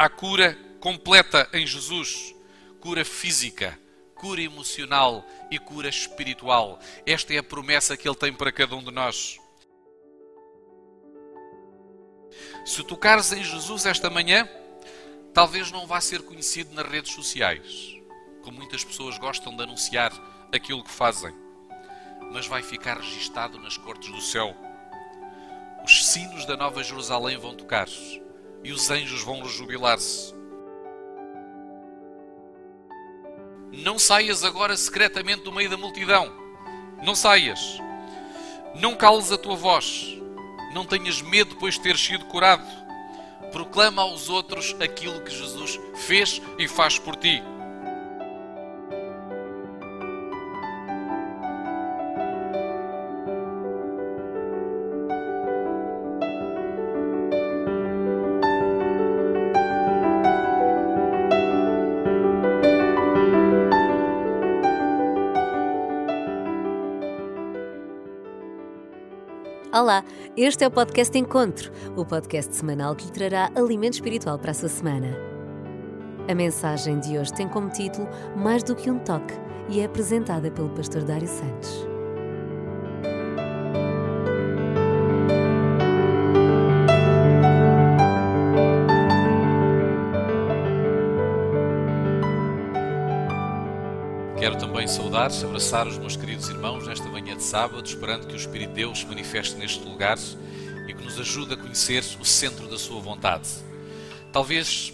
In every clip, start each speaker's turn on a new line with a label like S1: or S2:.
S1: Há cura completa em Jesus, cura física, cura emocional e cura espiritual. Esta é a promessa que Ele tem para cada um de nós. Se tocares em Jesus esta manhã, talvez não vá ser conhecido nas redes sociais, como muitas pessoas gostam de anunciar aquilo que fazem, mas vai ficar registado nas cortes do céu. Os sinos da Nova Jerusalém vão tocar e os anjos vão rejubilar-se. Não saias agora secretamente do meio da multidão. Não saias. Não cales a tua voz. Não tenhas medo depois de teres sido curado. Proclama aos outros aquilo que Jesus fez e faz por ti.
S2: Olá, este é o podcast Encontro, o podcast semanal que lhe trará alimento espiritual para a sua semana. A mensagem de hoje tem como título Mais do que um toque e é apresentada pelo pastor Dário Santos.
S1: Quero também saudar, abraçar os meus queridos irmãos nesta de sábado, esperando que o Espírito de Deus se manifeste neste lugar e que nos ajude a conhecer o centro da Sua vontade. Talvez,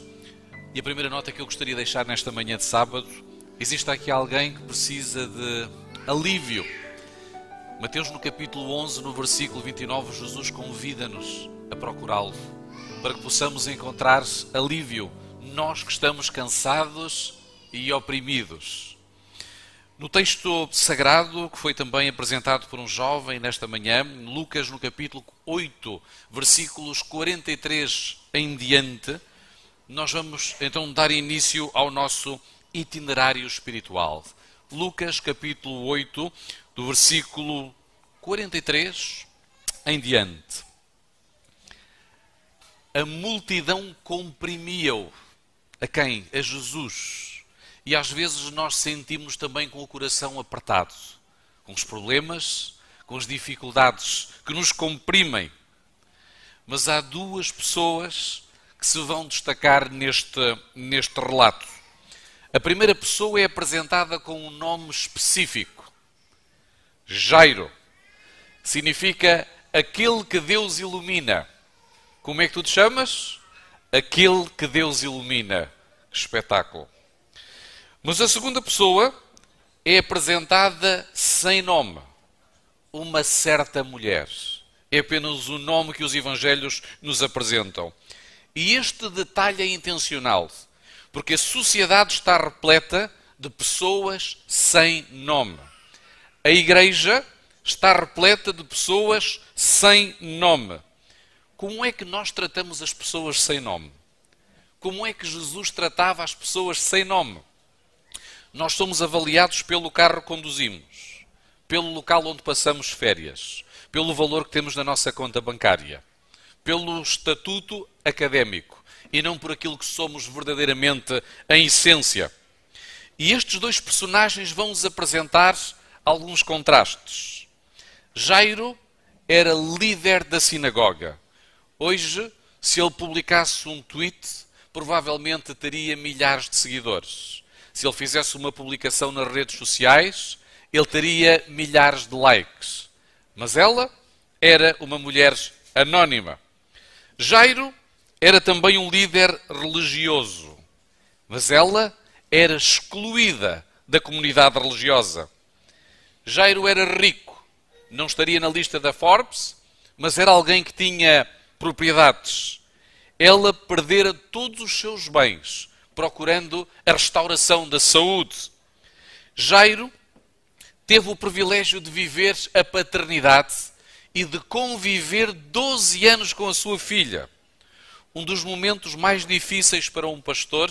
S1: e a primeira nota que eu gostaria de deixar nesta manhã de sábado, exista aqui alguém que precisa de alívio. Mateus, no capítulo 11, no versículo 29, Jesus convida-nos a procurá-lo para que possamos encontrar alívio, nós que estamos cansados e oprimidos. No texto sagrado, que foi também apresentado por um jovem nesta manhã, Lucas, no capítulo 8, versículos 43 em diante, nós vamos então dar início ao nosso itinerário espiritual. Lucas, capítulo 8, do versículo 43 em diante. A multidão comprimia-o. A quem? A Jesus e às vezes nós sentimos também com o coração apertado, com os problemas, com as dificuldades que nos comprimem. Mas há duas pessoas que se vão destacar neste, neste relato. A primeira pessoa é apresentada com um nome específico: Jairo. Significa aquele que Deus ilumina. Como é que tu te chamas? Aquele que Deus ilumina. Que espetáculo! Mas a segunda pessoa é apresentada sem nome. Uma certa mulher. É apenas o nome que os evangelhos nos apresentam. E este detalhe é intencional, porque a sociedade está repleta de pessoas sem nome. A igreja está repleta de pessoas sem nome. Como é que nós tratamos as pessoas sem nome? Como é que Jesus tratava as pessoas sem nome? Nós somos avaliados pelo carro que conduzimos, pelo local onde passamos férias, pelo valor que temos na nossa conta bancária, pelo estatuto académico e não por aquilo que somos verdadeiramente em essência. E estes dois personagens vão nos apresentar alguns contrastes. Jairo era líder da sinagoga. Hoje, se ele publicasse um tweet, provavelmente teria milhares de seguidores se ele fizesse uma publicação nas redes sociais, ele teria milhares de likes. Mas ela era uma mulher anónima. Jairo era também um líder religioso, mas ela era excluída da comunidade religiosa. Jairo era rico, não estaria na lista da Forbes, mas era alguém que tinha propriedades. Ela perdera todos os seus bens procurando a restauração da saúde. Jairo teve o privilégio de viver a paternidade e de conviver 12 anos com a sua filha. Um dos momentos mais difíceis para um pastor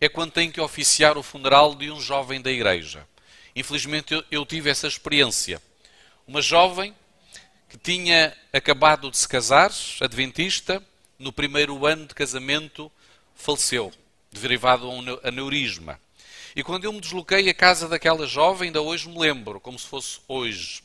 S1: é quando tem que oficiar o funeral de um jovem da igreja. Infelizmente eu, tive essa experiência. Uma jovem que tinha acabado de se casar, adventista, no primeiro ano de casamento faleceu, derivado a um aneurisma. E quando eu me desloquei à casa daquela jovem, ainda hoje me lembro, como se fosse hoje,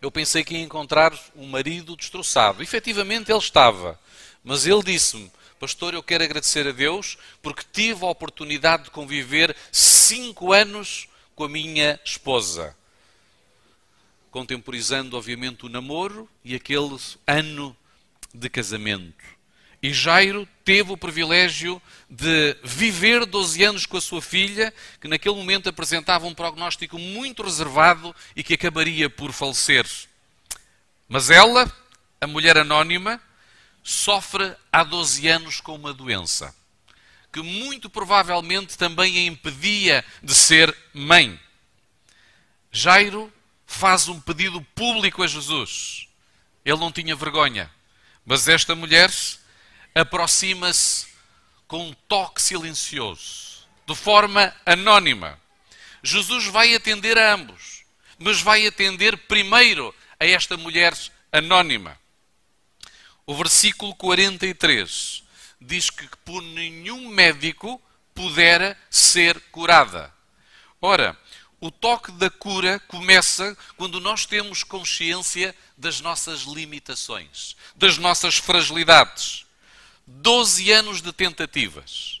S1: eu pensei que ia encontrar um marido destroçado. Efetivamente ele estava, mas ele disse-me: Pastor, eu quero agradecer a Deus porque tive a oportunidade de conviver cinco anos com a minha esposa. Contemporizando, obviamente, o namoro e aquele ano de casamento. E Jairo teve o privilégio de viver 12 anos com a sua filha, que naquele momento apresentava um prognóstico muito reservado e que acabaria por falecer. Mas ela, a mulher anónima, sofre há 12 anos com uma doença que muito provavelmente também a impedia de ser mãe. Jairo faz um pedido público a Jesus. Ele não tinha vergonha, mas esta mulher aproxima-se com um toque silencioso, de forma anónima. Jesus vai atender a ambos, mas vai atender primeiro a esta mulher anónima. O versículo 43 diz que por nenhum médico pudera ser curada. Ora, o toque da cura começa quando nós temos consciência das nossas limitações, das nossas fragilidades. 12 anos de tentativas,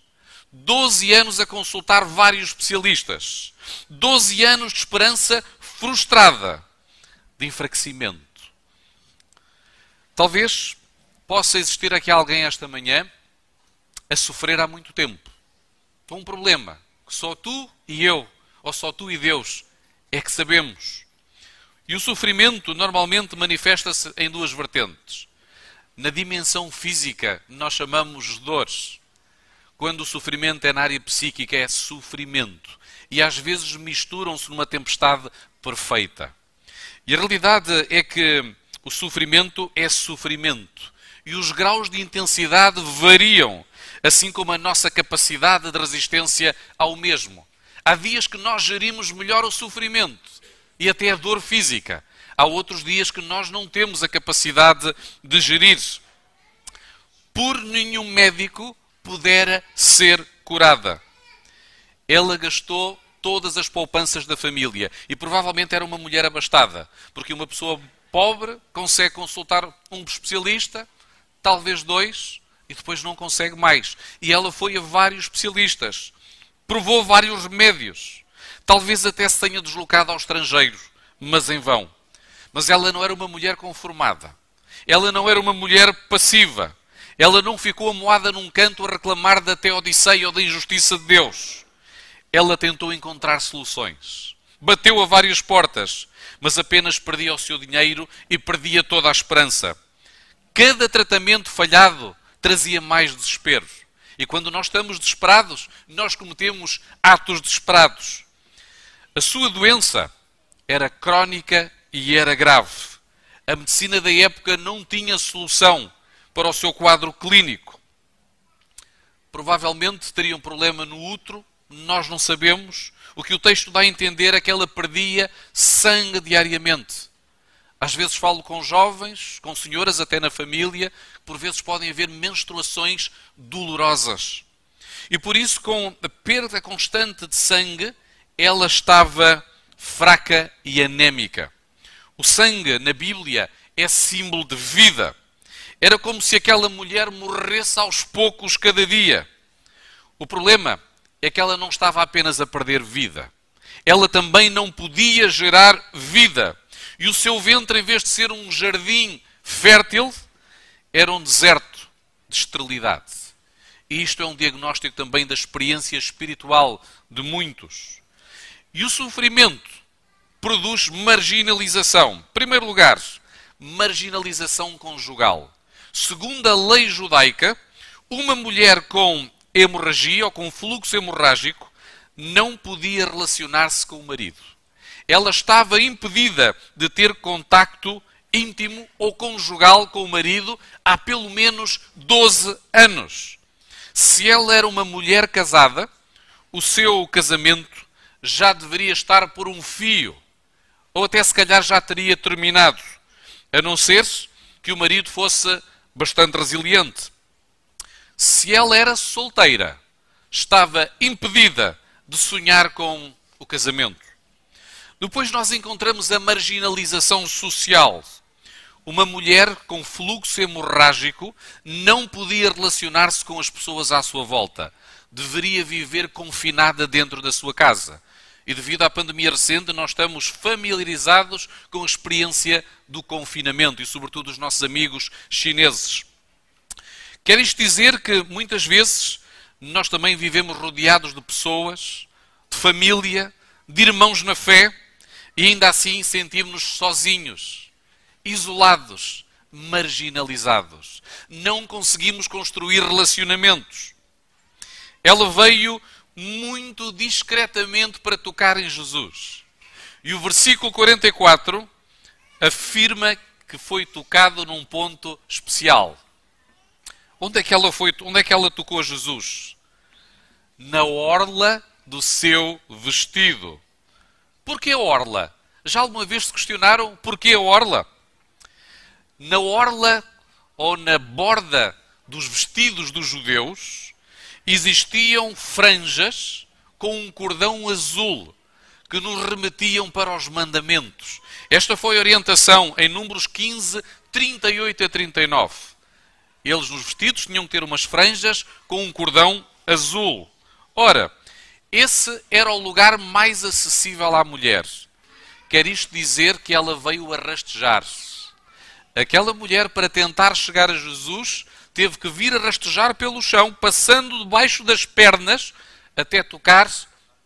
S1: 12 anos a consultar vários especialistas, 12 anos de esperança frustrada, de enfraquecimento. Talvez possa existir aqui alguém esta manhã a sofrer há muito tempo, com um problema que só tu e eu, ou só tu e Deus, é que sabemos. E o sofrimento normalmente manifesta-se em duas vertentes na dimensão física, nós chamamos dores. Quando o sofrimento é na área psíquica, é sofrimento. E às vezes misturam-se numa tempestade perfeita. E a realidade é que o sofrimento é sofrimento. E os graus de intensidade variam, assim como a nossa capacidade de resistência ao mesmo. Há dias que nós gerimos melhor o sofrimento e até a dor física. Há outros dias que nós não temos a capacidade de gerir. Por nenhum médico pudera ser curada. Ela gastou todas as poupanças da família e provavelmente era uma mulher abastada, porque uma pessoa pobre consegue consultar um especialista, talvez dois, e depois não consegue mais. E ela foi a vários especialistas, provou vários remédios, talvez até se tenha deslocado ao estrangeiro, mas em vão. Mas ela não era uma mulher conformada. Ela não era uma mulher passiva. Ela não ficou amoada num canto a reclamar da teodiceia ou da injustiça de Deus. Ela tentou encontrar soluções. Bateu a várias portas, mas apenas perdia o seu dinheiro e perdia toda a esperança. Cada tratamento falhado trazia mais desespero. E quando nós estamos desesperados, nós cometemos atos desesperados. A sua doença era crónica e era grave. A medicina da época não tinha solução para o seu quadro clínico. Provavelmente teria um problema no útero, nós não sabemos. O que o texto dá a entender é que ela perdia sangue diariamente. Às vezes falo com jovens, com senhoras, até na família, por vezes podem haver menstruações dolorosas. E por isso, com a perda constante de sangue, ela estava fraca e anémica. O sangue na Bíblia é símbolo de vida. Era como se aquela mulher morresse aos poucos cada dia. O problema é que ela não estava apenas a perder vida. Ela também não podia gerar vida. E o seu ventre, em vez de ser um jardim fértil, era um deserto de esterilidade. E isto é um diagnóstico também da experiência espiritual de muitos. E o sofrimento produz marginalização. Em primeiro lugar, marginalização conjugal. Segundo a lei judaica, uma mulher com hemorragia ou com fluxo hemorrágico não podia relacionar-se com o marido. Ela estava impedida de ter contacto íntimo ou conjugal com o marido há pelo menos 12 anos. Se ela era uma mulher casada, o seu casamento já deveria estar por um fio ou até se calhar já teria terminado, a não ser que o marido fosse bastante resiliente. se ela era solteira, estava impedida de sonhar com o casamento. Depois nós encontramos a marginalização social. Uma mulher com fluxo hemorrágico não podia relacionar-se com as pessoas à sua volta. Deveria viver confinada dentro da sua casa. E devido à pandemia recente, nós estamos familiarizados com a experiência do confinamento e, sobretudo, os nossos amigos chineses. Quer isto dizer que muitas vezes nós também vivemos rodeados de pessoas, de família, de irmãos na fé e ainda assim sentimos-nos sozinhos, isolados, marginalizados. Não conseguimos construir relacionamentos. Ela veio muito discretamente para tocar em Jesus. E o versículo 44 afirma que foi tocado num ponto especial. Onde é que ela foi? Onde é que ela tocou Jesus? Na orla do seu vestido. Porquê a orla? Já alguma vez se questionaram porquê a orla? Na orla ou na borda dos vestidos dos judeus existiam franjas com um cordão azul que nos remetiam para os mandamentos. Esta foi a orientação em Números 15, 38 a 39. Eles nos vestidos tinham que ter umas franjas com um cordão azul. Ora, esse era o lugar mais acessível à mulher. Quer isto dizer que ela veio a rastejar-se. Aquela mulher, para tentar chegar a Jesus, teve que vir a rastejar pelo chão, passando debaixo das pernas, até tocar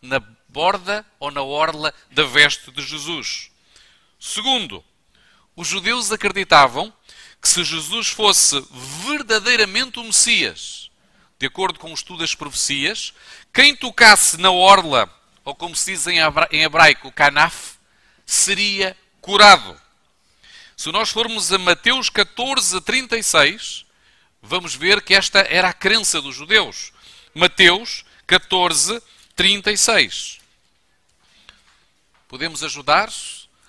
S1: na borda ou na orla da veste de Jesus. Segundo, os judeus acreditavam que se Jesus fosse verdadeiramente o Messias, de acordo com o estudo das profecias, quem tocasse na orla, ou como se diz em hebraico, canaf, seria curado. Se nós formos a Mateus 14, 36, vamos ver que esta era a crença dos judeus. Mateus 14, 36. Podemos ajudar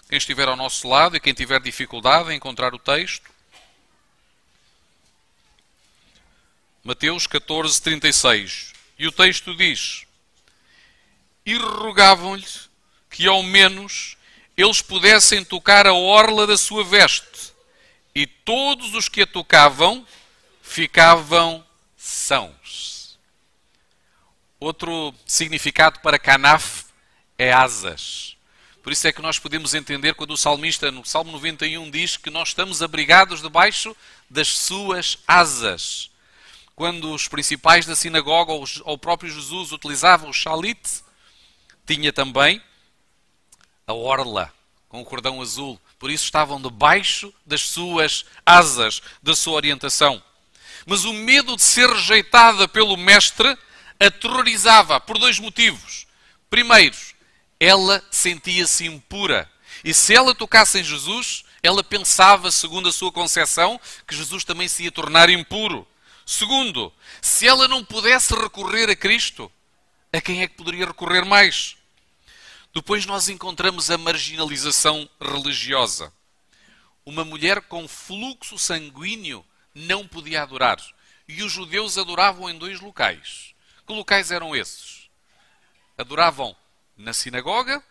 S1: quem estiver ao nosso lado e quem tiver dificuldade em encontrar o texto. Mateus 14, 36. E o texto diz: E rogavam-lhe que ao menos eles pudessem tocar a orla da sua veste, e todos os que a tocavam ficavam sãos. Outro significado para canaf é asas. Por isso é que nós podemos entender quando o salmista, no Salmo 91, diz que nós estamos abrigados debaixo das suas asas. Quando os principais da sinagoga ou o próprio Jesus utilizavam o shalit, tinha também a orla com o cordão azul. Por isso estavam debaixo das suas asas, da sua orientação. Mas o medo de ser rejeitada pelo mestre aterrorizava por dois motivos. Primeiro, ela sentia-se impura. E se ela tocasse em Jesus, ela pensava, segundo a sua concepção, que Jesus também se ia tornar impuro. Segundo, se ela não pudesse recorrer a Cristo, a quem é que poderia recorrer mais? Depois nós encontramos a marginalização religiosa. Uma mulher com fluxo sanguíneo não podia adorar. E os judeus adoravam em dois locais. Que locais eram esses? Adoravam na sinagoga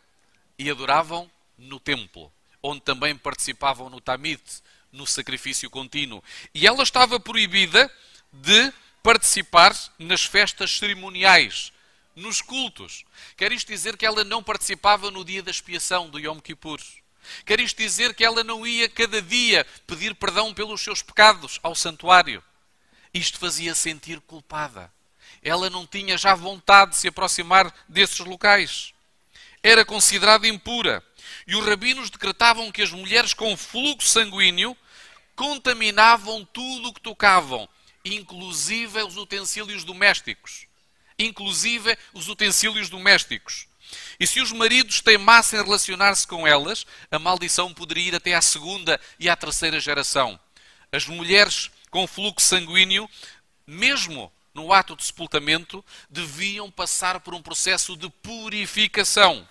S1: e adoravam no templo, onde também participavam no tamid, no sacrifício contínuo. E ela estava proibida de participar nas festas cerimoniais, nos cultos. Quer isto dizer que ela não participava no dia da expiação do Yom Kippur. Quer isto dizer que ela não ia cada dia pedir perdão pelos seus pecados ao santuário. Isto fazia sentir culpada. Ela não tinha já vontade de se aproximar desses locais. Era considerada impura. E os rabinos decretavam que as mulheres com fluxo sanguíneo contaminavam tudo o que tocavam, inclusive os utensílios domésticos inclusive os utensílios domésticos. E se os maridos teimassem relacionar-se com elas, a maldição poderia ir até à segunda e à terceira geração. As mulheres com fluxo sanguíneo, mesmo no ato de sepultamento, deviam passar por um processo de purificação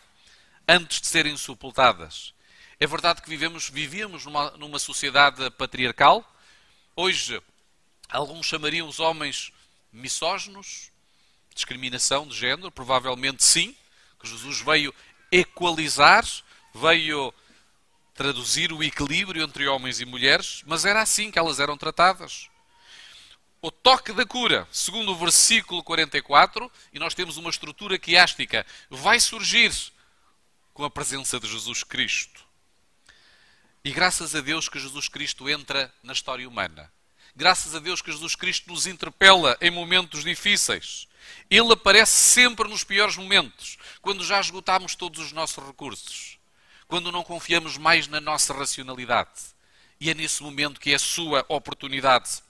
S1: antes de serem sepultadas. É verdade que vivemos, vivíamos numa, numa sociedade patriarcal. Hoje, alguns chamariam os homens misóginos? Discriminação de género? Provavelmente sim, que Jesus veio equalizar, veio traduzir o equilíbrio entre homens e mulheres, mas era assim que elas eram tratadas. O toque da cura, segundo o versículo 44, e nós temos uma estrutura quiástica, vai surgir com a presença de Jesus Cristo. E graças a Deus que Jesus Cristo entra na história humana. Graças a Deus que Jesus Cristo nos interpela em momentos difíceis. Ele aparece sempre nos piores momentos, quando já esgotamos todos os nossos recursos, quando não confiamos mais na nossa racionalidade. E é nesse momento que é a sua oportunidade.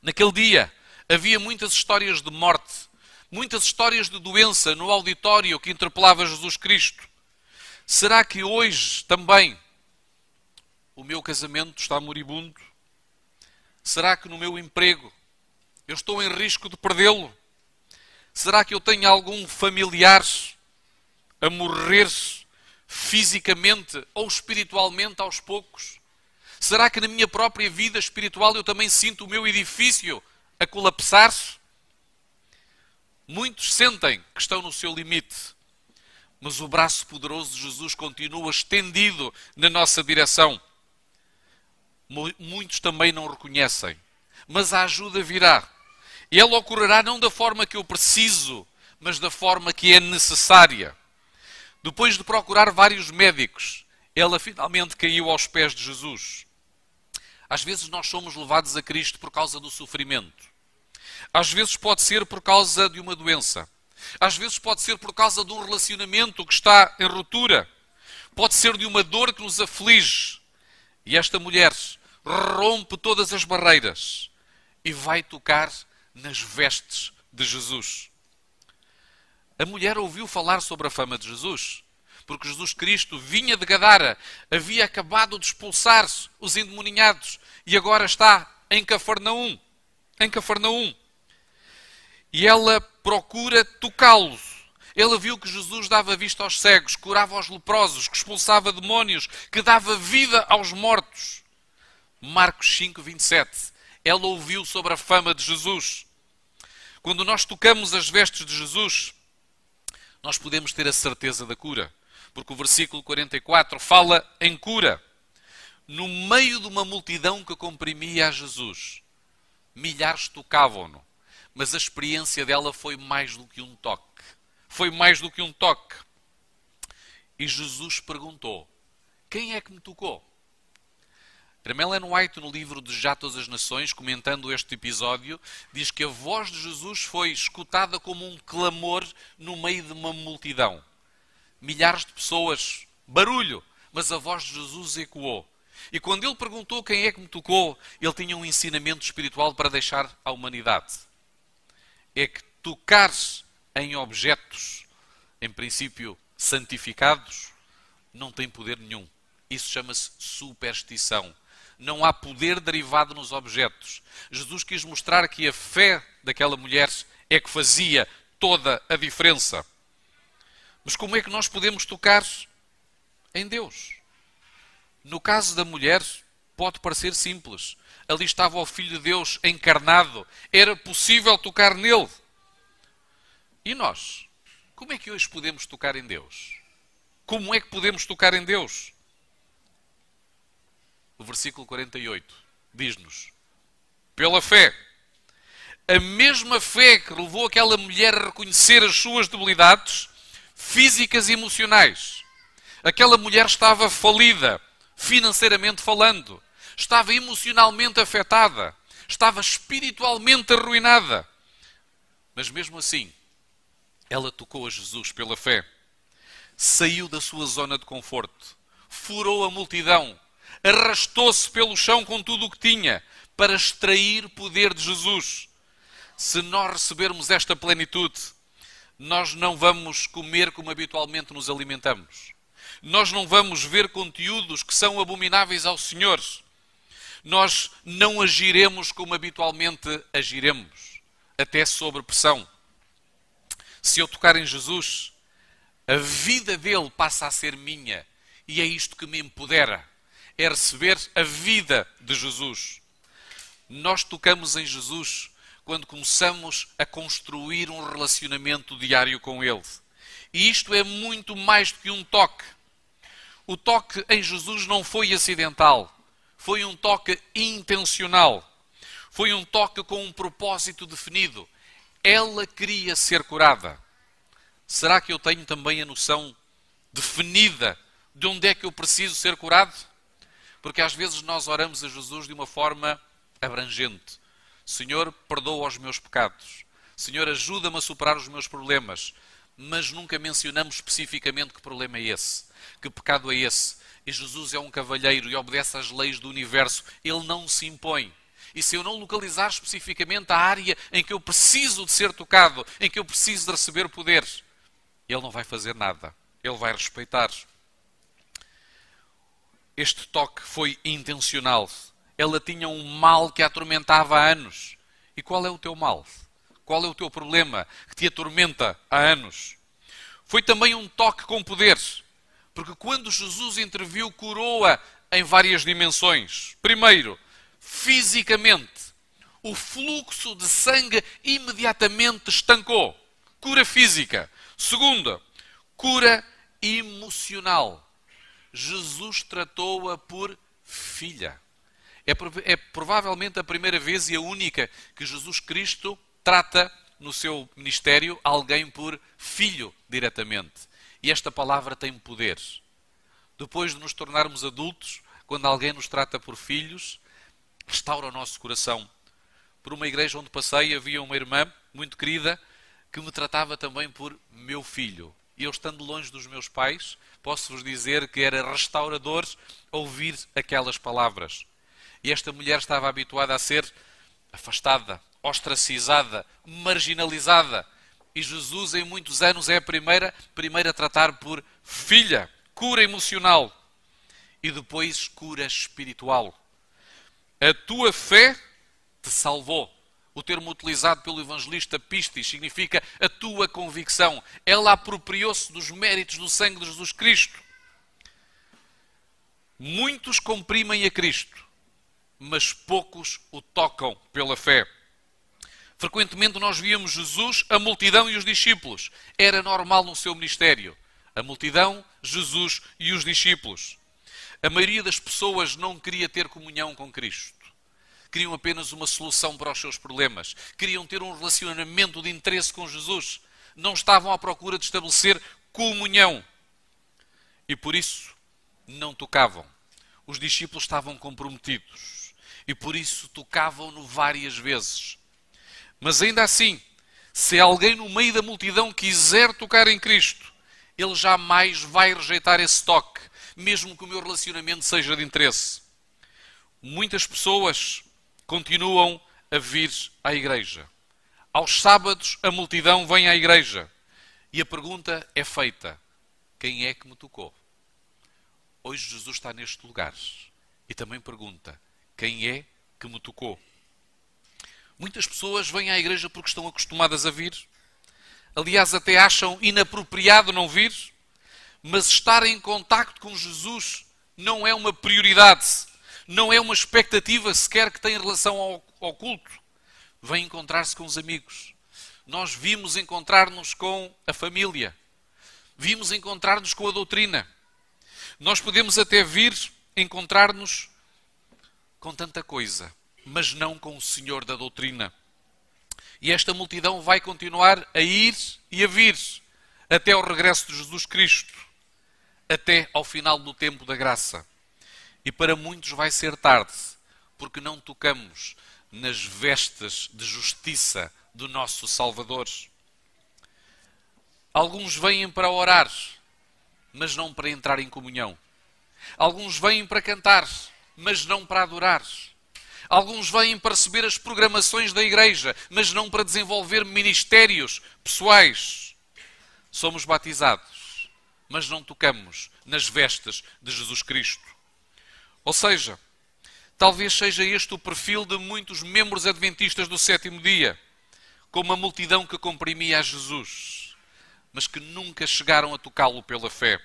S1: Naquele dia havia muitas histórias de morte, muitas histórias de doença no auditório que interpelava Jesus Cristo. Será que hoje também o meu casamento está moribundo? Será que no meu emprego eu estou em risco de perdê-lo? Será que eu tenho algum familiar a morrer fisicamente ou espiritualmente aos poucos? Será que na minha própria vida espiritual eu também sinto o meu edifício a colapsar-se? Muitos sentem que estão no seu limite, mas o braço poderoso de Jesus continua estendido na nossa direção. Muitos também não reconhecem, mas a ajuda virá. E ela ocorrerá não da forma que eu preciso, mas da forma que é necessária. Depois de procurar vários médicos, ela finalmente caiu aos pés de Jesus. Às vezes nós somos levados a Cristo por causa do sofrimento. Às vezes pode ser por causa de uma doença. Às vezes pode ser por causa de um relacionamento que está em ruptura. Pode ser de uma dor que nos aflige. E esta mulher rompe todas as barreiras e vai tocar nas vestes de Jesus. A mulher ouviu falar sobre a fama de Jesus porque Jesus Cristo vinha de Gadara, havia acabado de expulsar os endemoninhados e agora está em Cafarnaum. Em Cafarnaum. E ela procura tocá-lo. Ela viu que Jesus dava vista aos cegos, curava aos leprosos, que expulsava demónios, que dava vida aos mortos. Marcos 5, 27. Ela ouviu sobre a fama de Jesus. Quando nós tocamos as vestes de Jesus, nós podemos ter a certeza da cura porque o versículo 44 fala em cura. No meio de uma multidão que comprimia a Jesus, milhares tocavam-no, mas a experiência dela foi mais do que um toque. Foi mais do que um toque. E Jesus perguntou: Quem é que me tocou? Ellen White, no livro de Já Todas as Nações, comentando este episódio, diz que a voz de Jesus foi escutada como um clamor no meio de uma multidão milhares de pessoas, barulho, mas a voz de Jesus ecoou. E quando ele perguntou quem é que me tocou, ele tinha um ensinamento espiritual para deixar à humanidade. É que tocar em objetos, em princípio santificados, não tem poder nenhum. Isso chama-se superstição. Não há poder derivado nos objetos. Jesus quis mostrar que a fé daquela mulher é que fazia toda a diferença. Mas como é que nós podemos tocar em Deus? No caso da mulher, pode parecer simples. Ali estava o Filho de Deus encarnado. Era possível tocar nele. E nós? Como é que hoje podemos tocar em Deus? Como é que podemos tocar em Deus? O versículo 48 diz-nos: pela fé. A mesma fé que levou aquela mulher a reconhecer as suas debilidades físicas e emocionais. Aquela mulher estava falida, financeiramente falando, estava emocionalmente afetada, estava espiritualmente arruinada. Mas mesmo assim, ela tocou a Jesus pela fé, saiu da sua zona de conforto, furou a multidão, arrastou-se pelo chão com tudo o que tinha para extrair poder de Jesus. Se nós recebermos esta plenitude, nós não vamos comer como habitualmente nos alimentamos. Nós não vamos ver conteúdos que são abomináveis ao Senhor. Nós não agiremos como habitualmente agiremos, até sob pressão. Se eu tocar em Jesus, a vida dele passa a ser minha e é isto que me empodera. É receber a vida de Jesus. Nós tocamos em Jesus quando começamos a construir um relacionamento diário com Ele. E isto é muito mais do que um toque. O toque em Jesus não foi acidental, foi um toque intencional. Foi um toque com um propósito definido. Ela queria ser curada. Será que eu tenho também a noção definida de onde é que eu preciso ser curado? Porque às vezes nós oramos a Jesus de uma forma abrangente. Senhor, perdoa os meus pecados. Senhor, ajuda-me a superar os meus problemas. Mas nunca mencionamos especificamente que problema é esse, que pecado é esse. E Jesus é um cavalheiro e obedece às leis do universo. Ele não se impõe. E se eu não localizar especificamente a área em que eu preciso de ser tocado, em que eu preciso de receber poder, ele não vai fazer nada. Ele vai respeitar. Este toque foi intencional. Ela tinha um mal que a atormentava há anos. E qual é o teu mal? Qual é o teu problema que te atormenta há anos? Foi também um toque com poder. Porque quando Jesus interviu, curou-a em várias dimensões. Primeiro, fisicamente. O fluxo de sangue imediatamente estancou. Cura física. Segunda, cura emocional. Jesus tratou-a por filha. É, é, provavelmente a primeira vez e a única que Jesus Cristo trata no seu ministério alguém por filho diretamente. E esta palavra tem poder. Depois de nos tornarmos adultos, quando alguém nos trata por filhos, restaura o nosso coração. Por uma igreja onde passei, havia uma irmã muito querida que me tratava também por meu filho. E eu, estando longe dos meus pais, posso-vos dizer que era restaurador ouvir aquelas palavras. E esta mulher estava habituada a ser afastada, ostracizada, marginalizada. E Jesus, em muitos anos, é a primeira, primeira a tratar por filha, cura emocional e depois cura espiritual. A tua fé te salvou. O termo utilizado pelo evangelista Pistis significa a tua convicção. Ela apropriou-se dos méritos do sangue de Jesus Cristo. Muitos comprimem a Cristo, mas poucos o tocam pela fé. Frequentemente nós víamos Jesus, a multidão e os discípulos. Era normal no seu ministério. A multidão, Jesus e os discípulos. A maioria das pessoas não queria ter comunhão com Cristo queriam apenas uma solução para os seus problemas, queriam ter um relacionamento de interesse com Jesus, não estavam à procura de estabelecer comunhão. E por isso não tocavam. Os discípulos estavam comprometidos e por isso tocavam-no várias vezes. Mas ainda assim, se alguém no meio da multidão quiser tocar em Cristo, ele jamais vai rejeitar esse toque, mesmo que o meu relacionamento seja de interesse. Muitas pessoas continuam a vir à igreja. Aos sábados, a multidão vem à igreja. E a pergunta é feita: quem é que me tocou? Hoje Jesus está neste lugar e também pergunta: quem é que me tocou? Muitas pessoas vêm à igreja porque estão acostumadas a vir. Aliás, até acham inapropriado não vir. Mas estar em contacto com Jesus não é uma prioridade não é uma expectativa sequer que tem relação ao, ao culto. Vem encontrar-se com os amigos. Nós vimos encontrar-nos com a família. Vimos encontrar-nos com a doutrina. Nós podemos até vir encontrar-nos com tanta coisa, mas não com o Senhor da doutrina. E esta multidão vai continuar a ir e a vir até ao regresso de Jesus Cristo, até ao final do tempo da graça. E para muitos vai ser tarde, porque não tocamos nas vestes de justiça do nosso Salvador. Alguns vêm para orar, mas não para entrar em comunhão. Alguns vêm para cantar, mas não para adorar. Alguns vêm para receber as programações da igreja, mas não para desenvolver ministérios pessoais. Somos batizados, mas não tocamos nas vestes de Jesus Cristo. Ou seja, talvez seja este o perfil de muitos membros adventistas do sétimo dia, com uma multidão que comprimia a Jesus, mas que nunca chegaram a tocá-lo pela fé.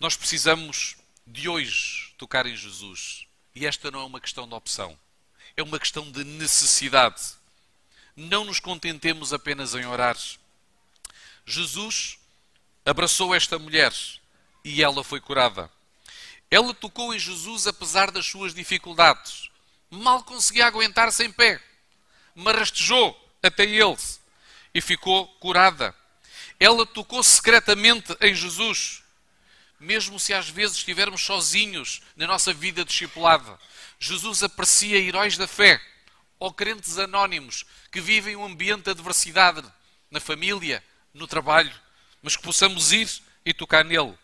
S1: Nós precisamos de hoje tocar em Jesus. E esta não é uma questão de opção. é uma questão de necessidade. Não nos contentemos apenas em orar. Jesus abraçou esta mulher e ela foi curada. Ela tocou em Jesus apesar das suas dificuldades. Mal conseguia aguentar-se em pé. Mas rastejou até ele e ficou curada. Ela tocou secretamente em Jesus, mesmo se às vezes estivermos sozinhos na nossa vida discipulada. Jesus aprecia heróis da fé ou crentes anónimos que vivem um ambiente de adversidade na família, no trabalho, mas que possamos ir e tocar nele.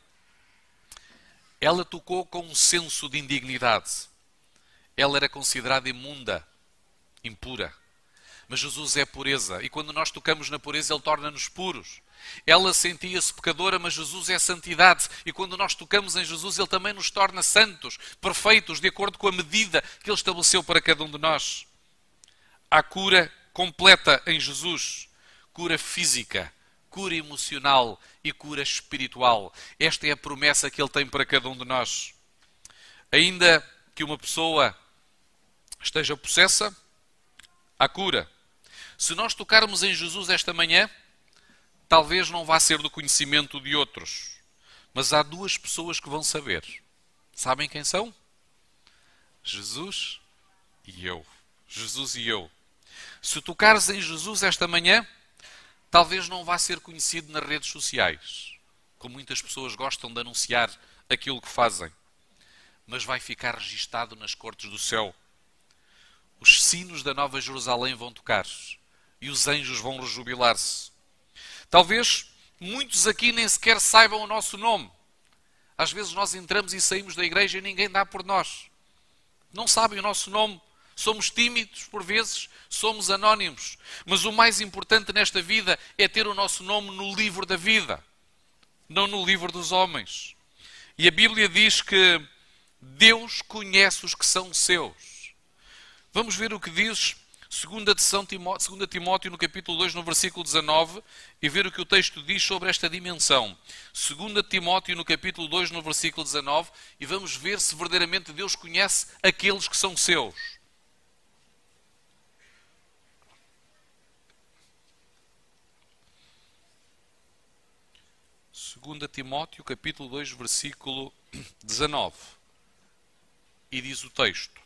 S1: Ela tocou com um senso de indignidade. Ela era considerada imunda, impura. Mas Jesus é pureza, e quando nós tocamos na pureza, Ele torna-nos puros. Ela sentia-se pecadora, mas Jesus é santidade, e quando nós tocamos em Jesus, Ele também nos torna santos, perfeitos, de acordo com a medida que Ele estabeleceu para cada um de nós. Há cura completa em Jesus, cura física, cura emocional e cura espiritual. Esta é a promessa que Ele tem para cada um de nós. Ainda que uma pessoa esteja possessa, há cura. Se nós tocarmos em Jesus esta manhã, talvez não vá ser do conhecimento de outros, mas há duas pessoas que vão saber. Sabem quem são? Jesus e eu. Jesus e eu. Se tocares em Jesus esta manhã, talvez não vá ser conhecido nas redes sociais, como muitas pessoas gostam de anunciar aquilo que fazem, mas vai ficar registado nas cortes do céu. Os sinos da Nova Jerusalém vão tocar e os anjos vão rejubilar-se. Talvez muitos aqui nem sequer saibam o nosso nome. Às vezes nós entramos e saímos da igreja e ninguém dá por nós. Não sabem o nosso nome. Somos tímidos por vezes, somos anónimos. Mas o mais importante nesta vida é ter o nosso nome no livro da vida, não no livro dos homens. E a Bíblia diz que Deus conhece os que são seus. Vamos ver o que diz 2 Timóteo, 2 Timóteo, no capítulo 2, no versículo 19, e ver o que o texto diz sobre esta dimensão. 2 Timóteo, no capítulo 2, no versículo 19, e vamos ver se verdadeiramente Deus conhece aqueles que são seus. Segunda Timóteo, capítulo 2, versículo 19. E diz o texto: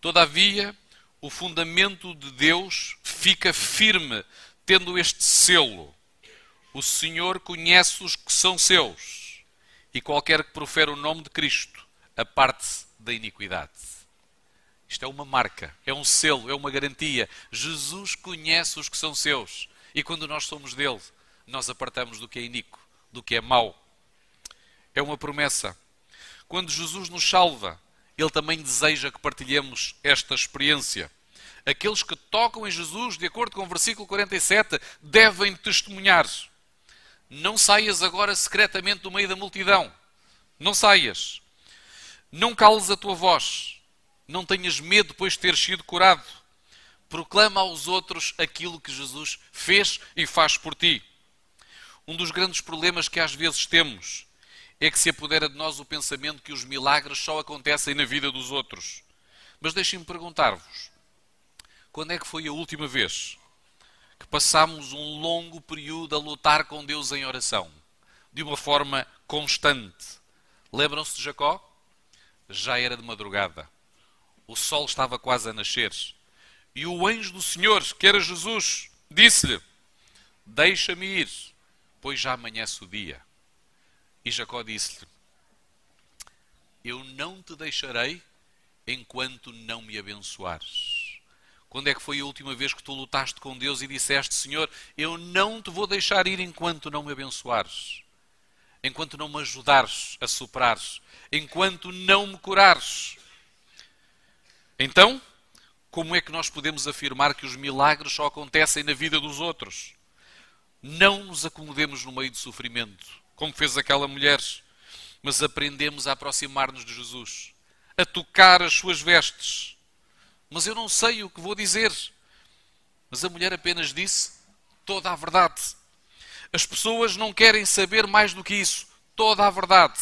S1: Todavia, o fundamento de Deus fica firme, tendo este selo. O Senhor conhece os que são seus, e qualquer que profere o nome de Cristo, aparte-se da iniquidade. Isto é uma marca, é um selo, é uma garantia. Jesus conhece os que são seus, e quando nós somos dele, nós apartamos do que é iníquo, do que é mau. É uma promessa. Quando Jesus nos salva, ele também deseja que partilhemos esta experiência. Aqueles que tocam em Jesus, de acordo com o versículo 47, devem testemunhar. Não saias agora secretamente do meio da multidão. Não saias. Não cales a tua voz. Não tenhas medo depois de teres sido curado. Proclama aos outros aquilo que Jesus fez e faz por ti. Um dos grandes problemas que às vezes temos é que se apodera de nós o pensamento que os milagres só acontecem na vida dos outros. Mas deixem-me perguntar-vos: quando é que foi a última vez que passámos um longo período a lutar com Deus em oração, de uma forma constante? Lembram-se de Jacó? Já era de madrugada, o sol estava quase a nascer, e o anjo do Senhor, que era Jesus, disse-lhe: Deixa-me ir, pois já amanhece o dia. E Jacó disse-lhe: Eu não te deixarei enquanto não me abençoares. Quando é que foi a última vez que tu lutaste com Deus e disseste: Senhor, eu não te vou deixar ir enquanto não me abençoares, enquanto não me ajudares a superares, enquanto não me curares? Então, como é que nós podemos afirmar que os milagres só acontecem na vida dos outros? Não nos acomodemos no meio do sofrimento como fez aquela mulher, mas aprendemos a aproximar-nos de Jesus, a tocar as suas vestes. Mas eu não sei o que vou dizer. Mas a mulher apenas disse toda a verdade. As pessoas não querem saber mais do que isso, toda a verdade.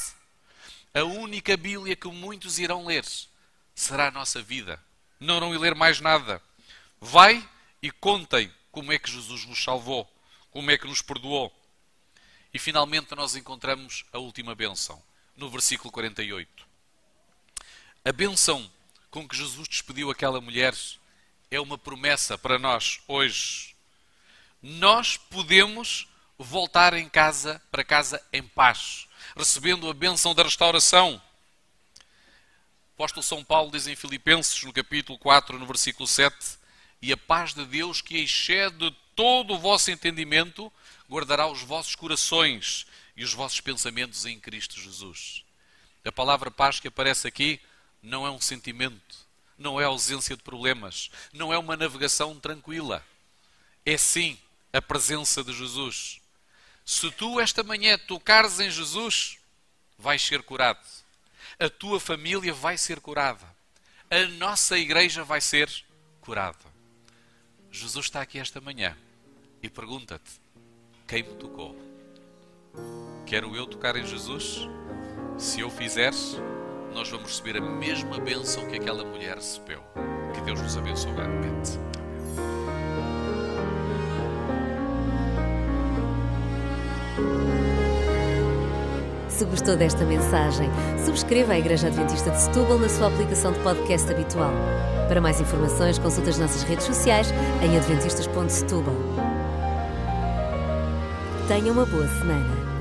S1: A única Bíblia que muitos irão ler será a nossa vida, Não, não ir ler mais nada. Vai e contem como é que Jesus nos salvou, como é que nos perdoou. E finalmente nós encontramos a última benção, no versículo 48. A benção com que Jesus despediu aquela mulher é uma promessa para nós hoje. Nós podemos voltar em casa, para casa em paz, recebendo a bênção da restauração. O apóstolo São Paulo diz em Filipenses, no capítulo 4, no versículo 7, e a paz de Deus, que excede todo o vosso entendimento, guardará os vossos corações e os vossos pensamentos em Cristo Jesus. A palavra paz que aparece aqui não é um sentimento, não é ausência de problemas, não é uma navegação tranquila. É sim a presença de Jesus. Se tu esta manhã tocares em Jesus, vais ser curado. A tua família vai ser curada. A nossa igreja vai ser curada. Jesus está aqui esta manhã e pergunta-te: quem me tocou? Quero eu tocar em Jesus? Se eu fizeres, nós vamos receber a mesma bênção que aquela mulher recebeu. Que Deus nos abençoe grandemente.
S2: Se gostou desta mensagem, subscreva a Igreja Adventista de Setúbal na sua aplicação de podcast habitual. Para mais informações, consulte as nossas redes sociais em adventistas.setúbal. Tenha uma boa semana.